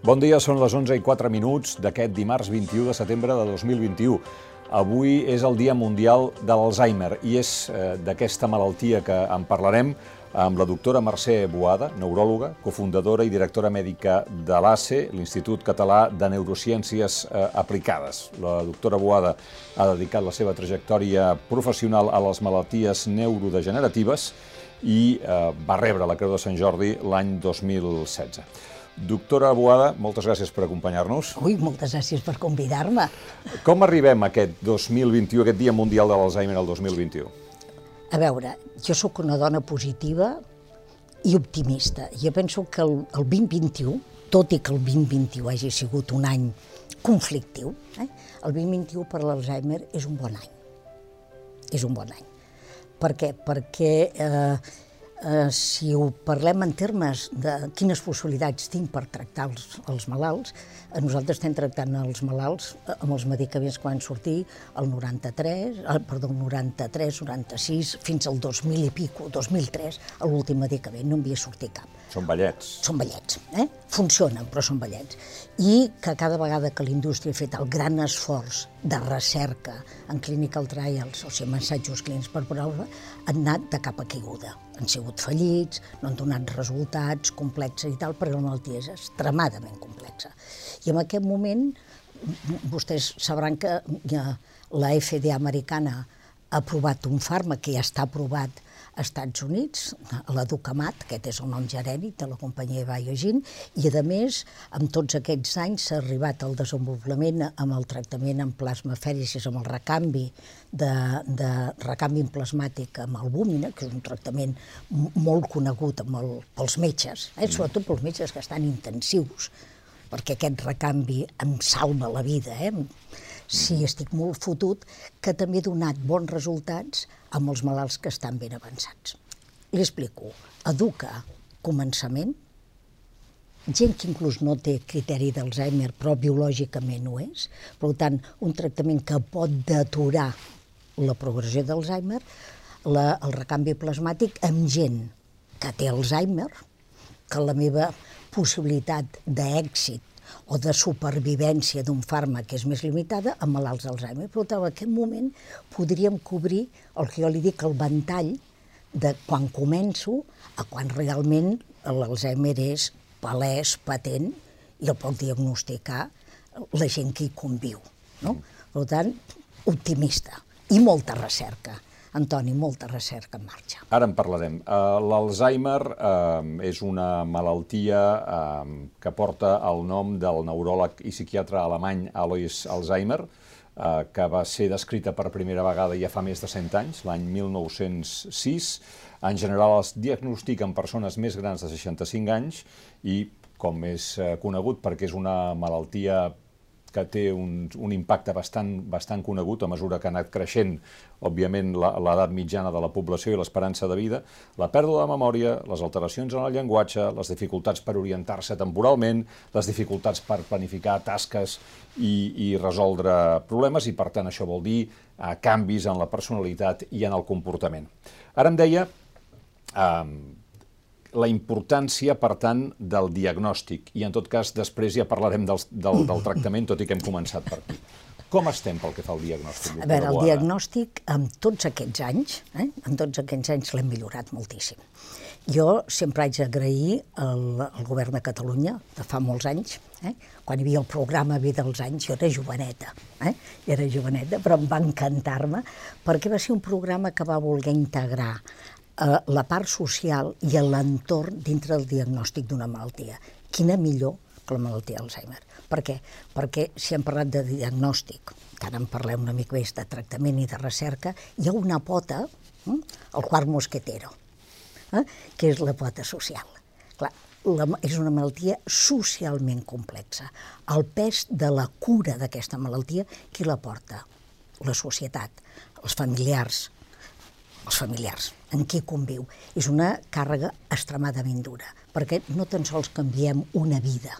Bon dia, són les 11 i 4 minuts d'aquest dimarts 21 de setembre de 2021. Avui és el Dia Mundial de l'Alzheimer i és eh, d'aquesta malaltia que en parlarem amb la doctora Mercè Boada, neuròloga, cofundadora i directora mèdica de l'ACE, l'Institut Català de Neurociències eh, Aplicades. La doctora Boada ha dedicat la seva trajectòria professional a les malalties neurodegeneratives i eh, va rebre la Creu de Sant Jordi l'any 2016. Doctora Boada, moltes gràcies per acompanyar-nos. Ui, moltes gràcies per convidar-me. Com arribem a aquest 2021, aquest Dia Mundial de l'Alzheimer el 2021? A veure, jo sóc una dona positiva i optimista. Jo penso que el, el 2021, tot i que el 2021 hagi sigut un any conflictiu, eh, el 2021 per l'Alzheimer és un bon any. És un bon any. Per què? Perquè eh, eh, si ho parlem en termes de quines possibilitats tinc per tractar els, els malalts, eh, nosaltres estem tractant els malalts eh, amb els medicaments que van sortir el 93, eh, perdó, el 93, 96, fins al 2000 i pico, 2003, l'últim medicament, no en havia sortit cap. Són ballets. Són ballets, eh? Funcionen, però són ballets. I que cada vegada que la indústria ha fet el gran esforç de recerca en clinical trials, o sigui, assajos clínics per prova, han anat de cap a caiguda. Han sigut fallits, no han donat resultats complexes i tal, perquè la malaltia és extremadament complexa. I en aquest moment, vostès sabran que la FDA americana ha aprovat un fàrmac que ja està aprovat Estats Units, la Ducamat, aquest és el nom genèric de la companyia Biogen, i a més, amb tots aquests anys s'ha arribat al desenvolupament amb el tractament en plasmafèricis, amb el recanvi de, de recanvi plasmàtic amb albúmina, que és un tractament molt conegut amb el, pels metges, eh? sobretot pels metges que estan intensius, perquè aquest recanvi em salva la vida, eh? Si estic molt fotut, que també he donat bons resultats amb els malalts que estan ben avançats. Li explico. Educa començament, gent que inclús no té criteri d'Alzheimer, però biològicament ho és, per tant, un tractament que pot deturar la progressió d'Alzheimer, el recanvi plasmàtic amb gent que té Alzheimer, que la meva possibilitat d'èxit o de supervivència d'un fàrmac que és més limitada amb malalts d'Alzheimer. Per tant, en aquest moment podríem cobrir el que jo li dic el ventall de quan començo a quan realment l'Alzheimer és palès, patent, i el pot diagnosticar la gent que hi conviu. No? Per tant, optimista i molta recerca. Antoni, molta recerca en marxa. Ara en parlarem. Uh, L'Alzheimer uh, és una malaltia uh, que porta el nom del neuròleg i psiquiatre alemany Alois Alzheimer, que va ser descrita per primera vegada ja fa més de 100 anys, l'any 1906. En general es diagnostiquen persones més grans de 65 anys i, com és conegut, perquè és una malaltia que té un, un impacte bastant, bastant conegut a mesura que ha anat creixent, òbviament, l'edat mitjana de la població i l'esperança de vida, la pèrdua de memòria, les alteracions en el llenguatge, les dificultats per orientar-se temporalment, les dificultats per planificar tasques i, i resoldre problemes, i per tant això vol dir eh, canvis en la personalitat i en el comportament. Ara em deia, eh, la importància, per tant, del diagnòstic. I, en tot cas, després ja parlarem del, del, del tractament, tot i que hem començat per aquí. Com estem pel que fa al diagnòstic? A veure, el diagnòstic, amb tots aquests anys, eh, amb tots aquests anys l'hem millorat moltíssim. Jo sempre haig d'agrair al, al govern de Catalunya, de fa molts anys, eh, quan hi havia el programa Vida dels anys, jo era joveneta, eh, era joveneta, però em va encantar-me, perquè va ser un programa que va voler integrar eh, la part social i l'entorn dintre del diagnòstic d'una malaltia. Quina millor que la malaltia d'Alzheimer. Per què? Perquè si hem parlat de diagnòstic, que ara en parlem una mica més de tractament i de recerca, hi ha una pota, eh, el quart mosquetero, eh, que és la pota social. Clar, la, és una malaltia socialment complexa. El pes de la cura d'aquesta malaltia, qui la porta? La societat, els familiars, els familiars, en qui conviu. És una càrrega extremadament dura, perquè no tan sols canviem una vida,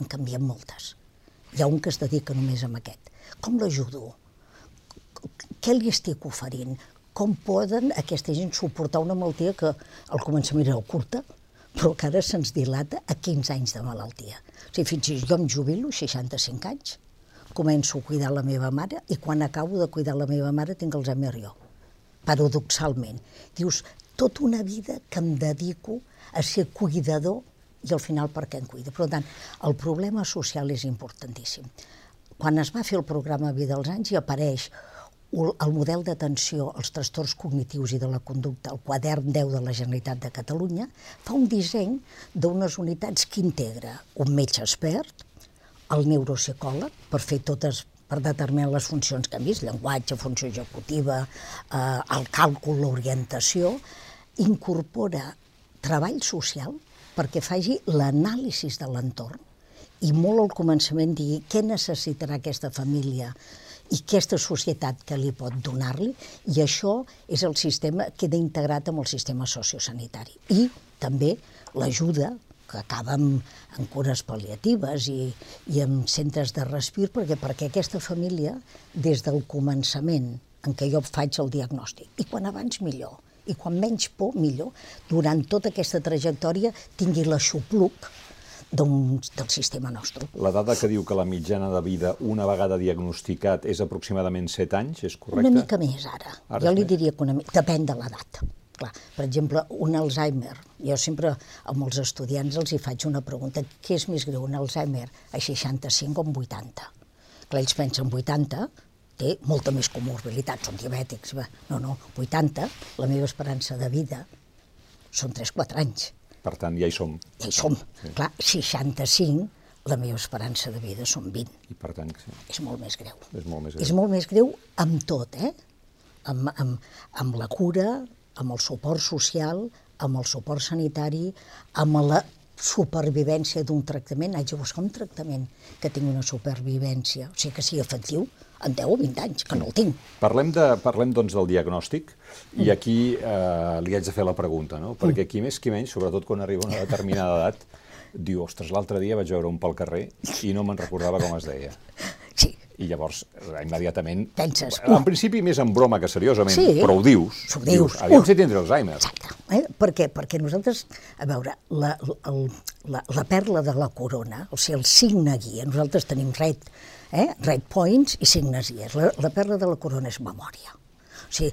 en canviem moltes. Hi ha un que es dedica només a aquest. Com l'ajudo? Què li estic oferint? Com poden aquesta gent suportar una malaltia que al començament era curta, però que ara se'ns dilata a 15 anys de malaltia. O sigui, fins jo em jubilo, 65 anys, començo a cuidar la meva mare i quan acabo de cuidar la meva mare tinc Alzheimer jo, paradoxalment. Dius, tota una vida que em dedico a ser cuidador i al final per què em cuida. Per tant, el problema social és importantíssim. Quan es va fer el programa Vida als anys hi apareix el model d'atenció als trastorns cognitius i de la conducta, el quadern 10 de la Generalitat de Catalunya, fa un disseny d'unes unitats que integra un metge expert, el neuropsicòleg, per fer totes per determinar les funcions que hem vist, llenguatge, funció executiva, eh, el càlcul, l'orientació, incorpora treball social perquè faci l'anàlisi de l'entorn i molt al començament digui què necessitarà aquesta família i aquesta societat que li pot donar-li, i això és el sistema que queda integrat amb el sistema sociosanitari. I també l'ajuda que acaba amb, amb cures pal·liatives i, i amb centres de respir, perquè, perquè aquesta família, des del començament en què jo faig el diagnòstic, i quan abans millor, i quan menys por millor, durant tota aquesta trajectòria tingui l'aixopluc del sistema nostre. La dada que diu que la mitjana de vida una vegada diagnosticat és aproximadament 7 anys, és correcte? Una mica més ara. ara jo li diria que una mica... Depèn de l'edat. Clar, per exemple, un Alzheimer, jo sempre amb els estudiants els hi faig una pregunta, què és més greu, un Alzheimer a 65 o en 80? Clar, ells pensen 80, té molta més comorbilitat, són diabètics, va. no, no, 80, la meva esperança de vida són 3-4 anys per tant, ja hi som. Ja hi som. Sí. Clar, 65, la meva esperança de vida són 20. I per tant, sí. És molt més greu. És molt més greu. És molt més greu amb tot, eh? Amb, amb, amb la cura, amb el suport social, amb el suport sanitari, amb la supervivència d'un tractament, haig de buscar un tractament que tingui una supervivència, o sigui que sigui efectiu en 10 o 20 anys, que no el tinc. Parlem, de, parlem doncs del diagnòstic, mm. i aquí eh, li haig de fer la pregunta, no? perquè qui més qui menys, sobretot quan arriba a una determinada edat, diu, ostres, l'altre dia vaig veure un pel carrer i no me'n recordava com es deia. I llavors eh, immediatament... Penses... En principi més en broma que seriosament, sí, però ho dius. Ho dius. dius aviam si tindré Alzheimer. Exacte. Eh? Per què? Perquè nosaltres, a veure, la, el, la, la perla de la corona, o sigui, el signe guia, nosaltres tenim red, eh? red points i signes guies. La, la perla de la corona és memòria. O sigui,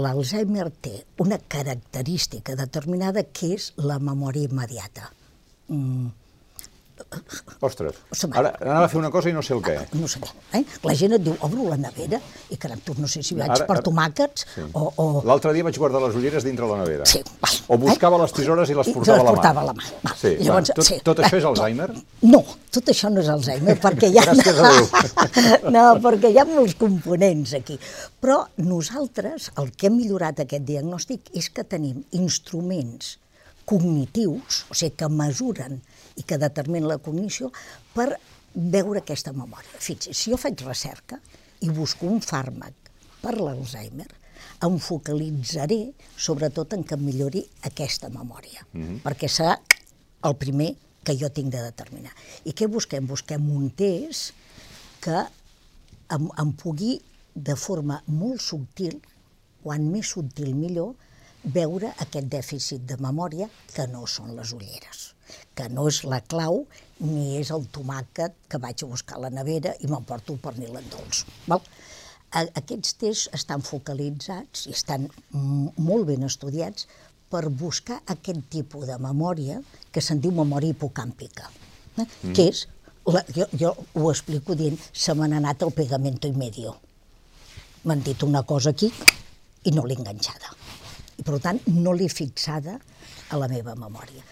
l'Alzheimer té una característica determinada que és la memòria immediata. Mm, Ostres, ara anava a fer una cosa i no sé el què. No sé què. Eh? La gent et diu, obro la nevera, i caram, tu no sé si vaig ara, per tomàquets sí. o... o... L'altre dia vaig guardar les ulleres dintre la nevera. Sí, val. O buscava eh? les tisores i les portava, I les portava a la mà. A la mà. Sí, Llavors, tot, sí. tot això és Alzheimer? No, tot això no és Alzheimer, perquè hi ha... Gràcies a Déu. no, perquè hi ha molts components aquí. Però nosaltres, el que hem millorat aquest diagnòstic és que tenim instruments cognitius, o sigui, que mesuren i que determina la cognició per veure aquesta memòria. Fixi, si jo faig recerca i busco un fàrmac per l'Alzheimer, em focalitzaré sobretot en que millori aquesta memòria, mm -hmm. perquè serà el primer que jo tinc de determinar. I què busquem? Busquem un test que em, em pugui, de forma molt subtil, quan més subtil millor, veure aquest dèficit de memòria que no són les ulleres que no és la clau ni és el tomàquet que vaig a buscar a la nevera i m'emporto el pernil en dolç. Val? Aquests tests estan focalitzats i estan molt ben estudiats per buscar aquest tipus de memòria que se'n diu memòria hipocàmpica, eh? mm. que és, la, jo, jo ho explico dient, se m'ha anat el pegamento i medio. M'han dit una cosa aquí i no l'he enganxada. I, per tant, no l'he fixada a la meva memòria.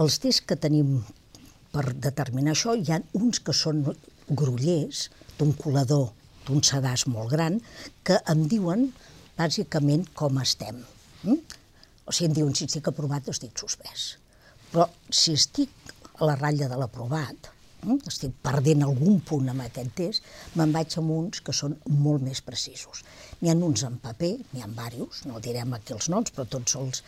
Els tests que tenim per determinar això, hi ha uns que són grollers d'un colador d'un sedàs molt gran que em diuen bàsicament com estem. Mm? O sigui, em diuen si estic aprovat o estic suspès. Però si estic a la ratlla de l'aprovat, mm? estic perdent algun punt amb aquest test, me'n vaig amb uns que són molt més precisos. N'hi ha uns en paper, n'hi ha diversos, no direm aquí els noms, però tots els,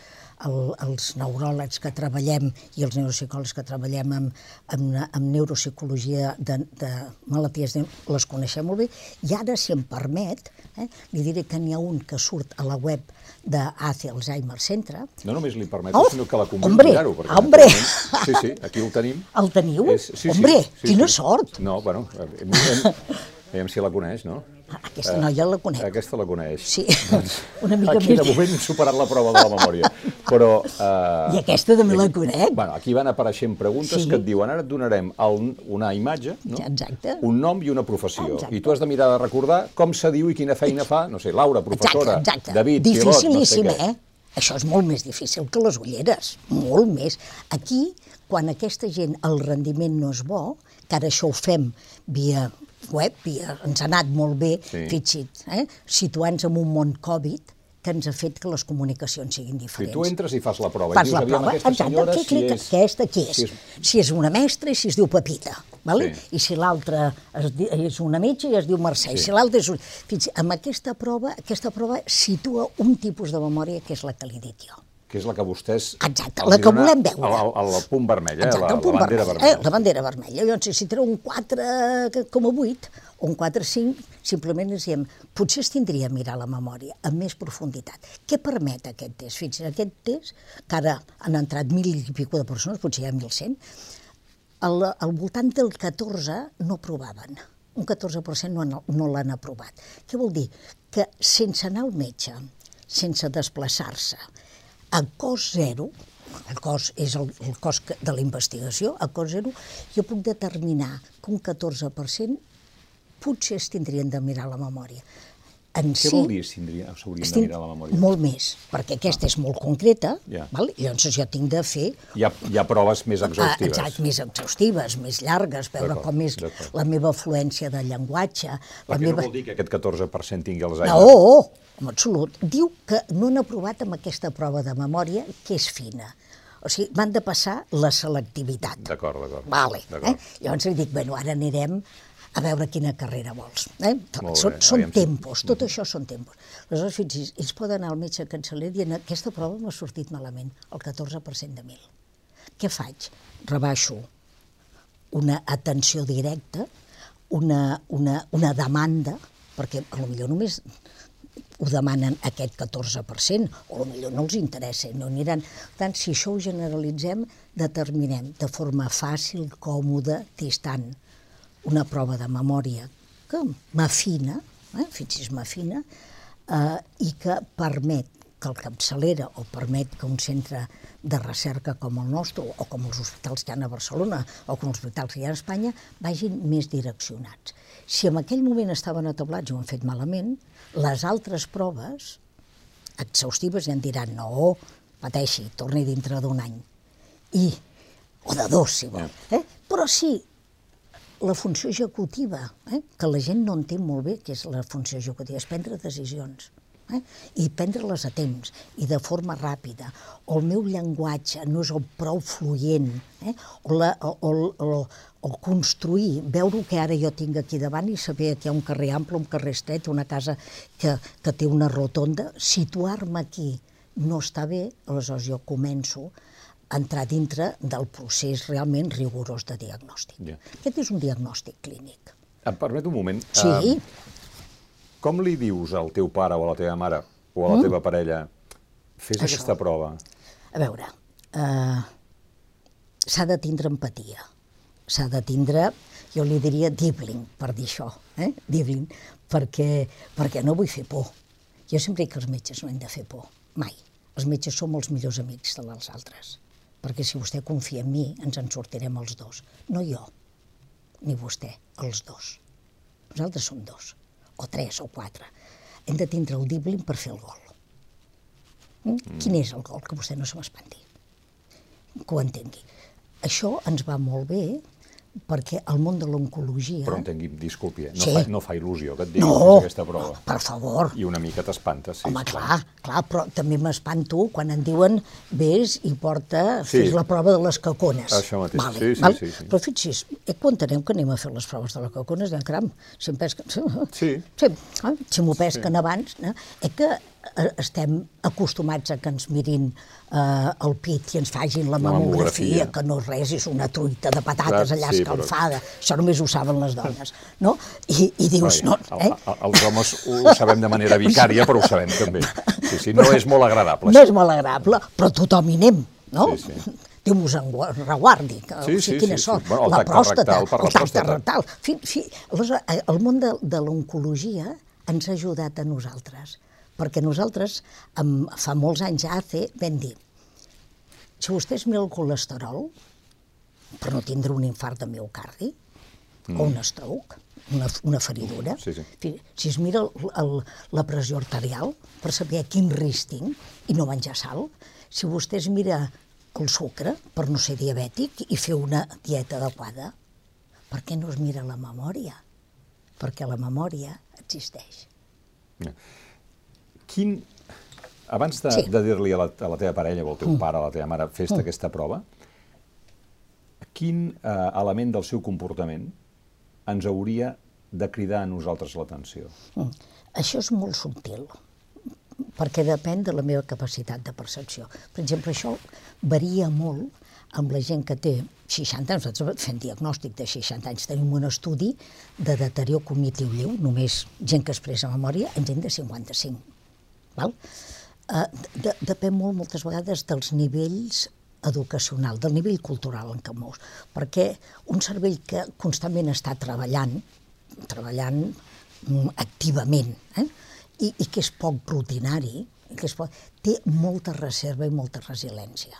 el, els neuròlegs que treballem i els neuropsicòlegs que treballem amb, amb, amb neuropsicologia de, de malalties les coneixem molt bé, i ara, si em permet, eh, li diré que n'hi ha un que surt a la web d'ACE Alzheimer Centre. No només li permeto, oh, sinó que la convido hombre, a mirar-ho. Hombre! Sí, sí, aquí el tenim. El teniu? És, sí, hombre, sí, sí, quina sí. sort! No, bueno, hem, hem, Aviam si la coneix, no? Ah, Aquesta noia la conec. Aquesta la coneix. Sí, una mica Aquí de més. moment hem superat la prova de la memòria. Però... Eh, I aquesta també la conec. Bueno, aquí van apareixent preguntes Sí. que et diuen ara et donarem el, una imatge, no? Exacte. un nom i una professió. Exacte. I tu has de mirar de recordar com se diu i quina feina fa, no sé, Laura, professora, exacte, exacte. David, pilot, no sé què. eh? Això és molt més difícil que les ulleres, molt més. Aquí, quan aquesta gent, el rendiment no és bo, que ara això ho fem via web, via, ens ha anat molt bé, Sí. fixi't, eh? situant-nos en un món Covid, que ens ha fet que les comunicacions siguin Si diferents. tu entres i fas la prova Fas i dius, la prova, aquesta exacte, senyora, què si és... aquesta qui és? si Si és- si és una mestra i si es diu Pepita, vale? Sí. i si l'altra és una metge i es diu Mercè, i Sí. si l'altra és... Fins, amb aquesta prova, aquesta prova situa un tipus de memòria que és la que li dic jo. Que és la que vostès... Exacte, la que volem veure. El, el, el punt vermell, eh? Exacte, la, punt la bandera vermell, vermella. Eh, la bandera vermella. Llavors, si treu un 4,8 o un 4,5, simplement ens diem, potser es tindria a mirar la memòria amb més profunditat. Què permet aquest test? Fixa't, aquest test, que ara han entrat mil i pico de persones, potser hi ha 1.100, al, al voltant del 14 no aprovaven. Un 14% no, no l'han aprovat. Què vol dir? Que sense anar al metge, sense desplaçar-se, a cost zero, el cost és el, el que- de la investigació, a cost zero, jo puc determinar que un 14% potser es tindrien de mirar la memòria. En Què si, vol dir s'haurien s'haurien de mirar la memòria? Molt més, perquè aquesta és molt concreta, Ja. val? i llavors jo tinc de fer Hi ha, hi ha proves més Ah, exhaustives. exacte, més exhaustives, més llargues, veure com és la meva fluència de llenguatge. La Perquè meva... no vol dir que aquest 14% tingui Alzheimer. No, en absolut. Diu que no han aprovat amb aquesta prova de memòria, que és fina. O sigui, m'han de passar la selectivitat. D'acord, d'acord. Vale. Eh? Llavors li dic, bueno, ara anirem a veure quina carrera vols. Eh? Són, bé, són si- tempos, tot això són tempos. Aleshores, fixi's, ells poden anar al metge canceller dient aquesta prova m'ha sortit malament, el 14% de 1.000. Què faig? Rebaixo una atenció directa, una, una, una demanda, perquè potser només ho demanen aquest 14%, o potser no els interessa, no aniran... Per tant, si això ho generalitzem, determinem de forma fàcil, còmoda, distant, una prova de memòria que m'afina, eh, fixi's, m'afina, eh, i que permet que el capçalera o permet que un centre de recerca com el nostre o com els hospitals que hi ha a Barcelona o com els hospitals que hi ha a Espanya vagin més direccionats. Si en aquell moment estaven atablats i ho han fet malament, les altres proves exhaustives ja en diran no, pateixi, torni dintre d'un any. I, o de dos, si vol. Eh? Però sí, la funció executiva, eh? que la gent no entén molt bé què és la funció executiva, és prendre decisions. Eh? i prendre-les a temps i de forma ràpida, o el meu llenguatge no és el prou fluent, eh? o, la, o, o, o, o construir, veure que ara jo tinc aquí davant i saber que hi ha un carrer ample, un carrer estret, una casa que, que té una rotonda, situar-me aquí no està bé, aleshores jo començo entrar dintre del procés realment rigorós de diagnòstic. Ja. Aquest és un diagnòstic clínic. Em permet un moment? Sí, Eh, com li dius al teu pare o a la teva mare o a la teva parella fes Mm. Això. aquesta prova? A veure, eh, s'ha de tindre empatia, s'ha de tindre, jo li diria dibling, per dir això, eh? dibling, perquè, perquè no vull fer por. Jo sempre dic que els metges no hem de fer por, mai. Els metges som els millors amics dels altres, perquè si vostè confia en mi, ens en sortirem els dos. No jo, ni vostè, els dos. Nosaltres som dos, o tres, o quatre. Hem de tindre el dibling per fer el gol. Mm? Quin és el gol? Que vostè no se m'espanti. Que ho entengui. Això ens va molt bé perquè el món de l'oncologia... Però entengui'm, disculpi, eh, no, Sí. fa, no fa il·lusió que et diguin no, aquesta prova. per favor. I una mica t'espanta, sí. Home, clar, clar, però també m'espanto quan em diuen vés i porta, Sí. fes la prova de les cacones. Això mateix, sí, sí, sí, sí. Però fixi's, eh, quan entenem que anem a fer les proves de les cacones, diem, caram, si em pesquen... Sí. sí eh? si m'ho pesquen abans, eh? és que eh, estem acostumats a que ens mirin eh, el pit i ens fagin la La mamografia, mamografia. que no és res, és una truita de patates allà sí, però- escalfada. Això només ho saben les dones, no? I, i dius, no, Vaja, eh? el- el- Els homes ho sabem de manera vicària, però ho sabem també. Sí, sí, no és molt agradable. No és molt agradable, però tothom hi anem, no? Sí, sí. Déu mos en gua- reguardi, que, Sí, o sigui, sí, quina sí, sí. sort. Bueno, el la pròstata, rectal el tacte rectal. Fi, fi, eh, el món de, de l'oncologia ens ha ajudat a nosaltres, perquè nosaltres, amb, fa molts anys ja fe, vam dir, si vostè es mira el colesterol, per no tindre un infart de miocardi, o un stroke, una, una feridura, Mm. Sí, sí. Si es mira el, el, la pressió arterial per saber quin risc tinc i no menjar sal, si vostè es mira el sucre per no ser diabètic i fer una dieta adequada, per què no es mira la memòria? Perquè la memòria existeix. Quin... Abans de, Sí. Mm. de dir-li a, la, a la teva parella o al teu pare, a la teva mare, fes-te aquesta prova, quin eh, element del seu comportament ens hauria de cridar a nosaltres l'atenció? Mm. Això és molt subtil, perquè depèn de la meva capacitat de percepció. Per exemple, això varia molt amb la gent que té 60 anys, nosaltres fem diagnòstic de 60 anys, tenim un estudi de deterior cognitiu lleu, només gent que expressa memòria, en gent de 55. Val? Eh, de, depèn molt, moltes vegades, dels nivells educacional, del nivell cultural en què mous, perquè un cervell que constantment està treballant, treballant mm, activament, eh? I, i que és poc rutinari, que és poc, té molta reserva i molta resiliència.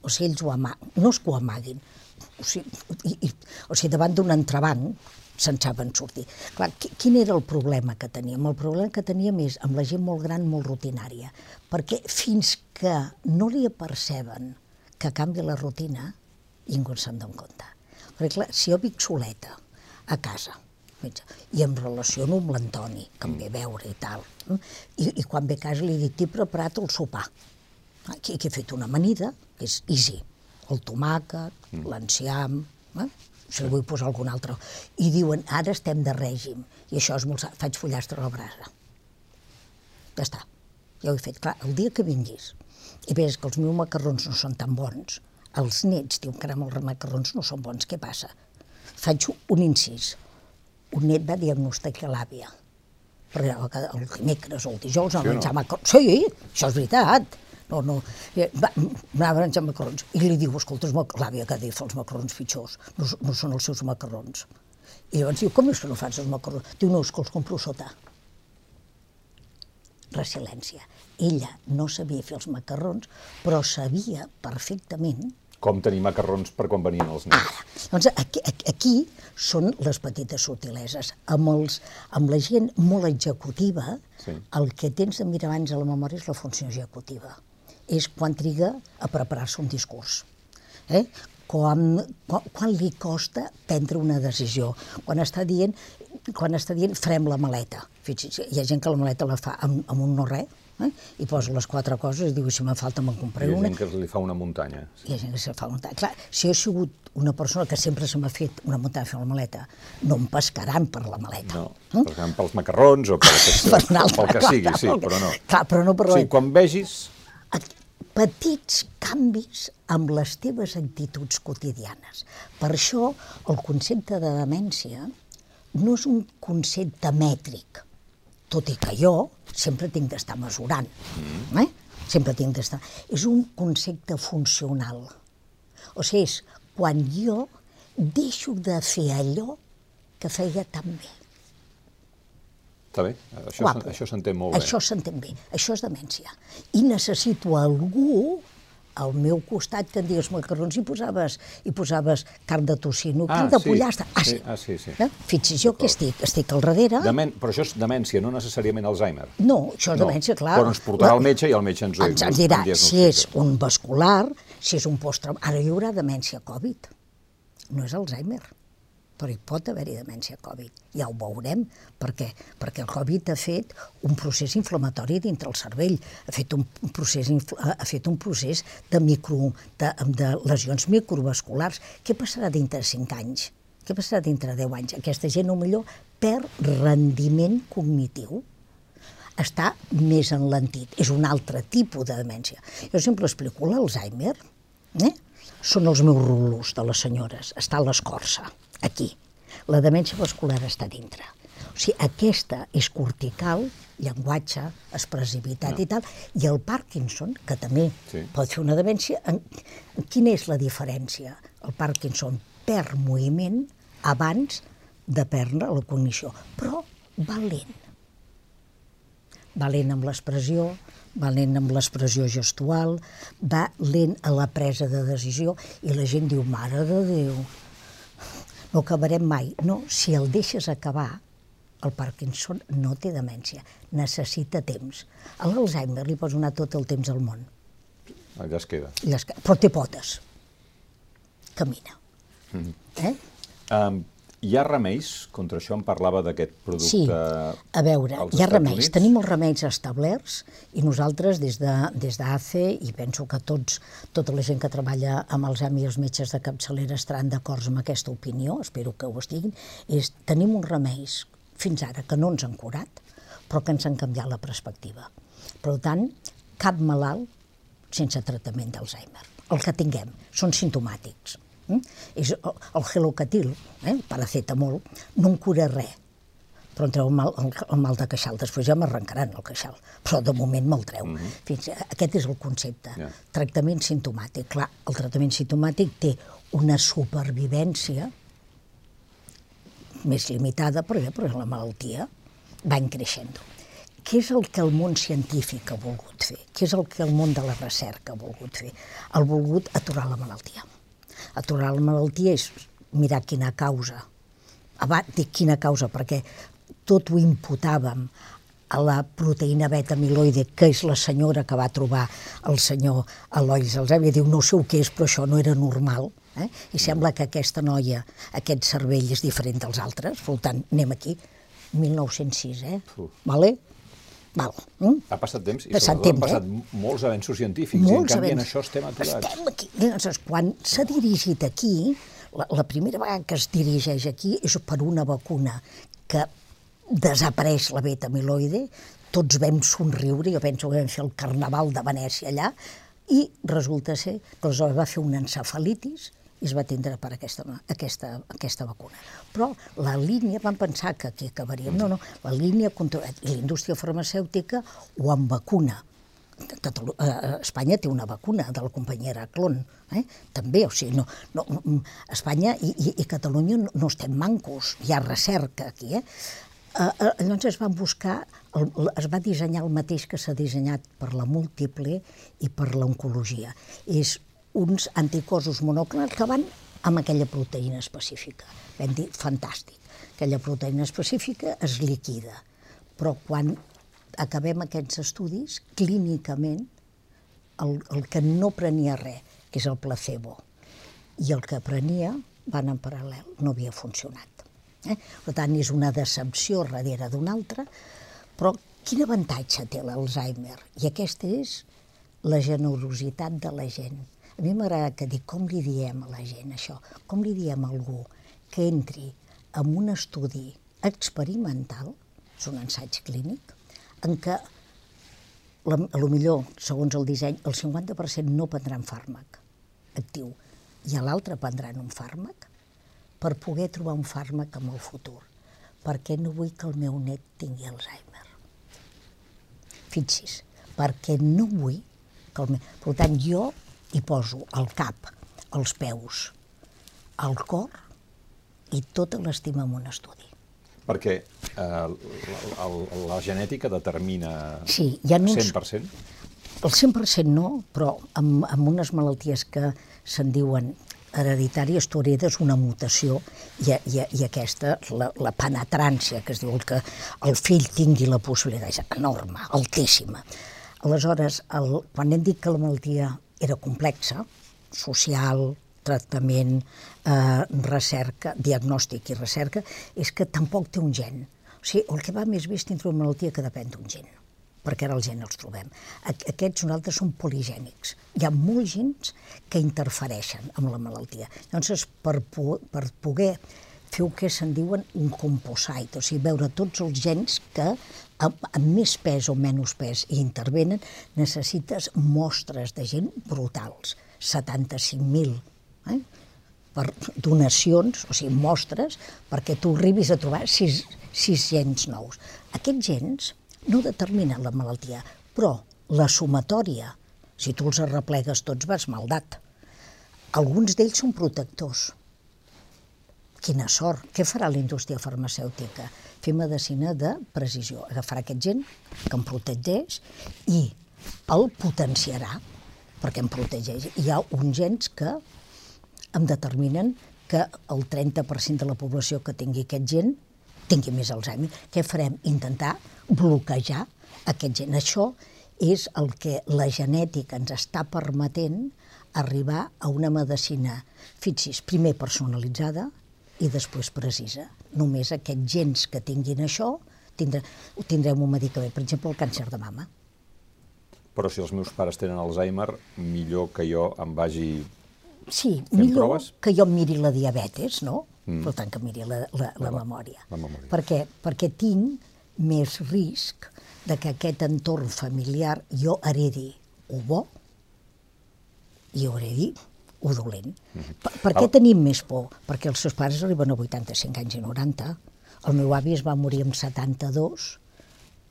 O sigui, ells ho amaguen, no és que ho amaguin, o sigui, i, i, o sigui davant d'un entrebanc se'n saben sortir. Clar, qui- quin era el problema que teníem? El problema que teníem és amb la gent molt gran, molt rutinària, perquè fins que no li aperceben que canvia la rutina, ningú se'n dona compte. Perquè clar, si jo vic soleta a casa, i em relaciono amb l'Antoni, que em ve a veure i tal? I, i quan ve a casa li dic, t'he preparat el sopar. Aquí, aquí he fet una amanida, que és easy, el tomàquet, l'enciam, eh? Si li vull posar algun altre. I diuen, ara estem de règim, i això és molt. Faig pollastre a la brasa. Ja està, ja ho he fet. Clar, el dia que vinguis i veus que els meus macarrons no són tan bons, els nets diuen, caram, els macarrons no són bons, què passa? Faig un incís. Un net va diagnosticar l'àvia, perquè el, dimecres o el dijous Sí no? menjar macarrons. Sí, això és veritat. No, no, eh, va, anava a menjar macarrons. I li diu, escolta, l'àvia que diu, fa els macarrons pitjors, no, no són els seus macarrons. I llavors diu, com és que no fas els macarrons? Diu, no, és que els compro sota. Resiliència. Ella no sabia fer els macarrons, però sabia perfectament Com tenir macarrons per quan venien els nens? Ara, doncs aquí, aquí, aquí són les petites subtileses. Amb, els, amb la gent molt executiva, Sí. el que tens de mirar abans a la memòria és la funció executiva. És quan triga a preparar-se un discurs. Eh? Quan, quan, quan li costa prendre una decisió. Quan està dient, quan està dient frem la maleta. Hi ha gent que la maleta la fa amb, amb un no res, eh? i posa les quatre coses i diu, si me'n falta me'n Hi compraré ha una. gent que li fa una muntanya. Hi ha gent que se fa un tall. Clar, si he sigut una persona que sempre se m'ha fet una muntanya fer la maleta, no em pescaran per la maleta. No, per exemple, pels macarrons o pel que, Per una altra pel que sigui, sí, però no. Clar, però no per la- Sí, quan vegis... Et- petits canvis amb les teves actituds quotidianes. Per això el concepte de demència no és un concepte mètric, tot i que jo sempre tinc d'estar mesurant, eh? sempre tinc d'estar... És un concepte funcional. O sigui, és quan jo deixo de fer allò que feia tan bé. Està bé, això, això s'entén molt bé. Això s'entén bé, això és demència. I necessito algú al meu costat que em digués macarrons i posaves, i posaves carn de tocino, Ah, carn de sí. pollastre. Ah, Sí, sí. ah, sí, sí. Eh? Fixi's, jo que estic, estic al darrere... Demen... Però això és demència, no necessàriament Alzheimer. No, això és No, demència, clar. però ens portarà al metge i el metge ens ho- ens, ens dirà si és un vascular, si és un posttraum... Ara hi haurà demència Covid. No és Alzheimer. Però hi pot haver-hi demència Covid. Ja ho veurem. Per què? Perquè el Covid ha fet un procés inflamatori dintre el cervell, ha fet un procés, ha fet un procés de, micro, de, de lesions microvasculars. Què passarà dintre de 5 anys? Què passarà dintre de 10 anys? Aquesta gent, millor, perd rendiment cognitiu està més enlentit. És un altre tipus de demència. Jo sempre explico l'Alzheimer, eh? Són els meus rulos de les senyores, està a l'escorça, aquí. La demència vascular està dintre. O sigui, aquesta és cortical, llenguatge, expressivitat no. i tal, i el Parkinson, que també sí. pot fer una demència, en, quina és la diferència? El Parkinson perd moviment abans de perdre la cognició, però va lent. Va lent amb l'expressió, va lent amb l'expressió gestual, va lent a la presa de decisió, i la gent diu, mare de Déu, no acabarem mai. No, si el deixes acabar, el Parkinson no té demència, necessita temps. A l'Alzheimer li pots donar tot el temps al món. Allà es queda. Allà es queda. Però té potes. Camina. Mm -hmm. eh? um, hi ha remeis? Contra això em parlava d'aquest producte Sí, a veure, hi ha remeis. Units? Tenim els remeis establerts i nosaltres des d'ACE, de, i penso que tots, tota la gent que treballa amb els AMI i els metges de capçalera estaran d'acord amb aquesta opinió, espero que ho estiguin, és tenim uns remeis fins ara que no ens han curat, però que ens han canviat la perspectiva. Per tant, cap malalt sense tractament d'Alzheimer. El que tinguem són sintomàtics Mm? És el gelocatil, eh, paracetamol, no em cura res, però em treu el mal, el, el mal de queixal. Després ja m'arrencaran el queixal, però de moment me'l treu. Mm -hmm. Fins, aquest és el concepte. Yeah. Tractament sintomàtic. Clar, el tractament sintomàtic té una supervivència més limitada, perquè, perquè la malaltia va creixent. Què és el que el món científic ha volgut fer? Què és el que el món de la recerca ha volgut fer? Ha volgut aturar la malaltia aturar la malaltia és mirar quina causa. Abans, dic quina causa, perquè tot ho imputàvem a la proteïna beta-amiloide, que és la senyora que va trobar el senyor Elois Alzheimer, diu, no sé el que és, però això no era normal, eh? i sembla que aquesta noia, aquest cervell és diferent dels altres, per tant, anem aquí, 1906, eh? Uh. Vale? Val. Mm? Ha passat temps i passat temps, han passat eh? molts avenços científics molts i en canvi avenços. en això estem aturats. Estem aquí. Llavors, quan s'ha dirigit aquí, la, la primera vegada que es dirigeix aquí és per una vacuna que desapareix la beta-amiloide, tots vam somriure, jo penso que vam fer el carnaval de Venècia allà, i resulta ser que aleshores va fer una encefalitis, i es va atendre per aquesta, aquesta, aquesta vacuna. Però la línia, van pensar que aquí acabaríem, no, no, la línia contra... la indústria farmacèutica ho en vacuna. Catalu eh, Espanya té una vacuna de la companyia Araclon, eh? també, o sigui, no, no, Espanya i, i, i Catalunya no, no estem mancos, hi ha recerca aquí, eh? Eh, eh, llavors es van buscar, el, es va dissenyar el mateix que s'ha dissenyat per la múltiple i per l'oncologia. És uns anticossos monoclonals que van amb aquella proteïna específica. Vam dir, fantàstic, aquella proteïna específica es liquida, però quan acabem aquests estudis, clínicament, el, el que no prenia res, que és el placebo, i el que prenia van en paral·lel, no havia funcionat. Eh? Per tant, és una decepció darrere d'una altra, però quin avantatge té l'Alzheimer? I aquesta és la generositat de la gent a mi m'agrada que dic com li diem a la gent això, com li diem a algú que entri en un estudi experimental, és un ensaig clínic, en què la, a lo millor, segons el disseny, el 50% no prendran fàrmac actiu i a l'altre prendran un fàrmac per poder trobar un fàrmac en el futur. Perquè no vull que el meu net tingui Alzheimer. Fixis, perquè no vull que el meu... Per tant, jo i poso el cap, els peus, el cor i tota l'estima en un estudi. Perquè eh, la, la, la genètica determina sí, hi ha uns, 100%? El 100% no, però amb, amb unes malalties que se'n diuen hereditàries, tu heredes una mutació i, i, i aquesta, la, la penetrància, que es diu que el fill tingui la possibilitat, és enorme, altíssima. Aleshores, el, quan hem dit que la malaltia era complexa, social, tractament, eh, recerca, diagnòstic i recerca, és que tampoc té un gen. O sigui, el que va més és tindre una malaltia que depèn d'un gen perquè ara el gen els trobem. Aquests nosaltres són poligènics. Hi ha molts gens que interfereixen amb la malaltia. Llavors, per, per poder fer el que se'n diuen un composite, o sigui, veure tots els gens que amb, més pes o menys pes hi intervenen, necessites mostres de gent brutals, 75.000, eh? per donacions, o sigui, mostres, perquè tu arribis a trobar sis, sis gens nous. Aquests gens no determinen la malaltia, però la sumatòria, si tu els arreplegues tots vas maldat. Alguns d'ells són protectors. Quina sort! Què farà la indústria farmacèutica? Fer medicina de precisió. Agafarà aquest gent que em protegeix i el potenciarà, perquè em protegeix. Hi ha uns gens que em determinen que el 30% de la població que tingui aquest gent tingui més Alzheimer. Què farem? Intentar bloquejar aquest gen. Això és el que la genètica ens està permetent arribar a una medicina, fixis, primer personalitzada i després precisa. Només aquests gens que tinguin això tindre, tindrem un medicament, per exemple, el càncer de mama. Però si els meus pares tenen Alzheimer, millor que jo em vagi Sí, millor proves? que jo miri la diabetes, no? Mm. Per tant, que miri la, la, la, la, memòria. la memòria. Per què? Perquè tinc més risc de que aquest entorn familiar jo heredi o bo i jo heredi o dolent. -hmm. Per, per què tenim més por? Perquè els seus pares arriben a 85 anys i 90. El meu avi es va morir amb 72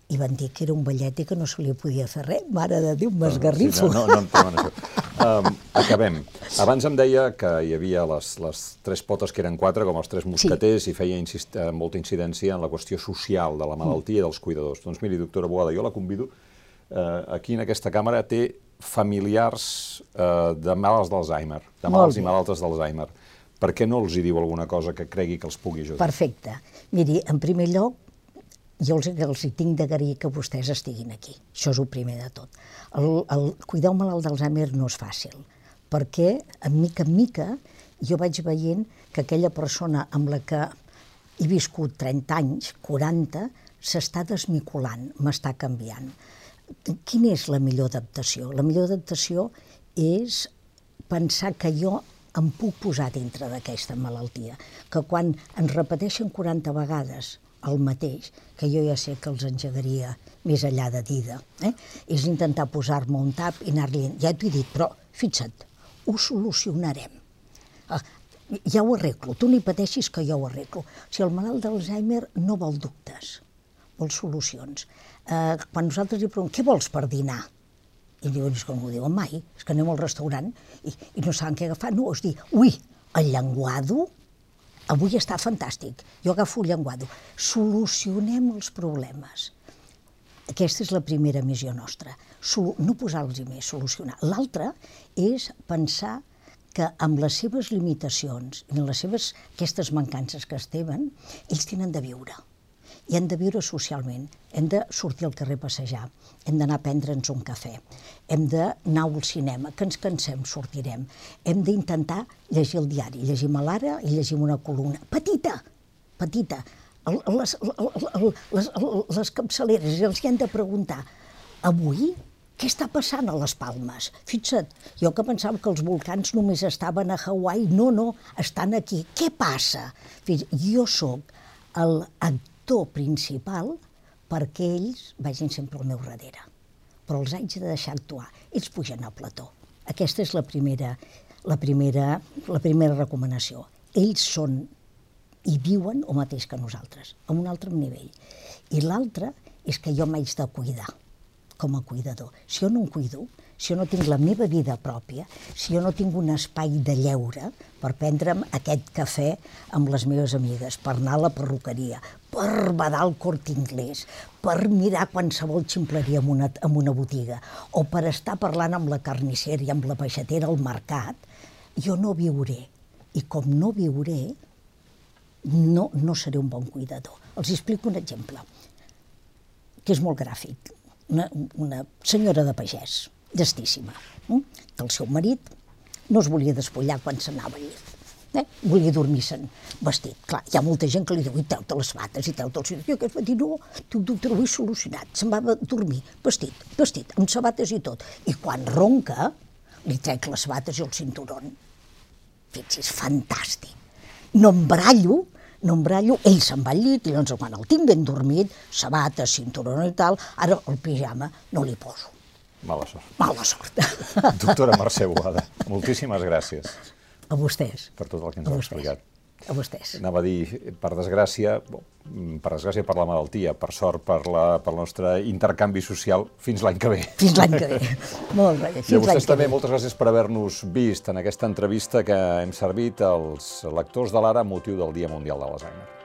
i van dir que era un vellet i que no se li podia fer res. Mare de Déu, m'esgarrifo. Sí, no, no, no en això. Um, acabem. Abans em deia que hi havia les, les tres potes que eren quatre, com els tres mosqueters, sí. i feia insist, uh, molta incidència en la qüestió social de la malaltia i dels cuidadors. Doncs miri, doctora Boada, jo la convido, uh, aquí en aquesta càmera té familiars uh, de malalts d'Alzheimer, de malalts i malaltes d'Alzheimer. Per què no els hi diu alguna cosa que cregui que els pugui ajudar? Perfecte. Miri, en primer lloc, jo els, els hi tinc d'agrair que vostès estiguin aquí. Això és el primer de tot. El, el cuidar un malalt d'Alzheimer no és fàcil, perquè, en mica en mica, jo vaig veient que aquella persona amb la que he viscut 30 anys, 40, s'està desmiculant, m'està canviant. Quina és la millor adaptació? La millor adaptació és pensar que jo em puc posar dintre d'aquesta malaltia, que quan ens repeteixen 40 vegades el mateix, que jo ja sé que els engegaria més enllà de dida, eh? és intentar posar-me un tap i anar-li... Ja t'ho he dit, però fixa't, ho solucionarem. Ah, ja ho arreglo, tu ni pateixis que jo ho arreglo. O sigui, el malalt d'Alzheimer no vol dubtes, vol solucions. Eh, quan nosaltres li preguntem, què vols per dinar? I diuen, és que no ho diuen mai, és que anem al restaurant i, i no saben què agafar. No, és dir, ui, el llenguado Avui està fantàstic. Jo agafo el llenguado. Solucionem els problemes. Aquesta és la primera missió nostra. No posar-los més, solucionar. L'altra és pensar que amb les seves limitacions i les seves aquestes mancances que es tenen, ells tenen de viure i hem de viure socialment, hem de sortir al carrer a passejar, hem d'anar a prendre'ns un cafè, hem d'anar al cinema, que ens cansem, sortirem, hem d'intentar llegir el diari, llegim a l'ara i llegim una columna, petita, petita, les, les, les capçaleres, els hi han de preguntar, avui què està passant a les Palmes? Fixa't, jo que pensava que els volcans només estaven a Hawaii, no, no, estan aquí. Què passa? Jo sóc el actor principal perquè ells vagin sempre al meu darrere. Però els haig de deixar actuar. Ells pugen al plató. Aquesta és la primera, la primera, la primera recomanació. Ells són i viuen el mateix que nosaltres, a un altre nivell. I l'altre és que jo m'haig de cuidar com a cuidador. Si jo no em cuido, si jo no tinc la meva vida pròpia, si jo no tinc un espai de lleure per prendre'm aquest cafè amb les meves amigues, per anar a la perruqueria, per badar el cort inglès, per mirar qualsevol ximpleria en una, en una botiga, o per estar parlant amb la carnissera i amb la peixatera al mercat, jo no viuré. I com no viuré, no, no seré un bon cuidador. Els explico un exemple, que és molt gràfic. Una, una senyora de pagès, llestíssima, que el seu marit no es volia despullar quan s'anava al llit. Eh? Volia dormir-se'n vestit. Clar, hi ha molta gent que li diu, i treu-te les bates, i treu-te els... I aquest va dir, no, tu, ho he solucionat. Se'n va a dormir, vestit, vestit, amb sabates i tot. I quan ronca, li trec les bates i el cinturon. Fixi's, fantàstic. No embrallo, no embrallo, ell se'n va al llit i llavors quan el tinc ben dormit, sabates, cinturó i tal, ara el pijama no li poso. Mala sort. Mala sort. Doctora Mercè Boada, moltíssimes gràcies. A vostès. Per tot el que ens vostès. explicat. A vostès. Anava a dir, per desgràcia, per desgràcia per la malaltia, per sort per, la, pel nostre intercanvi social, fins l'any que ve. Fins l'any que ve. Molt bé. I a vostès també, moltes gràcies per haver-nos vist en aquesta entrevista que hem servit als lectors de l'Ara motiu del Dia Mundial de l'Alzheimer.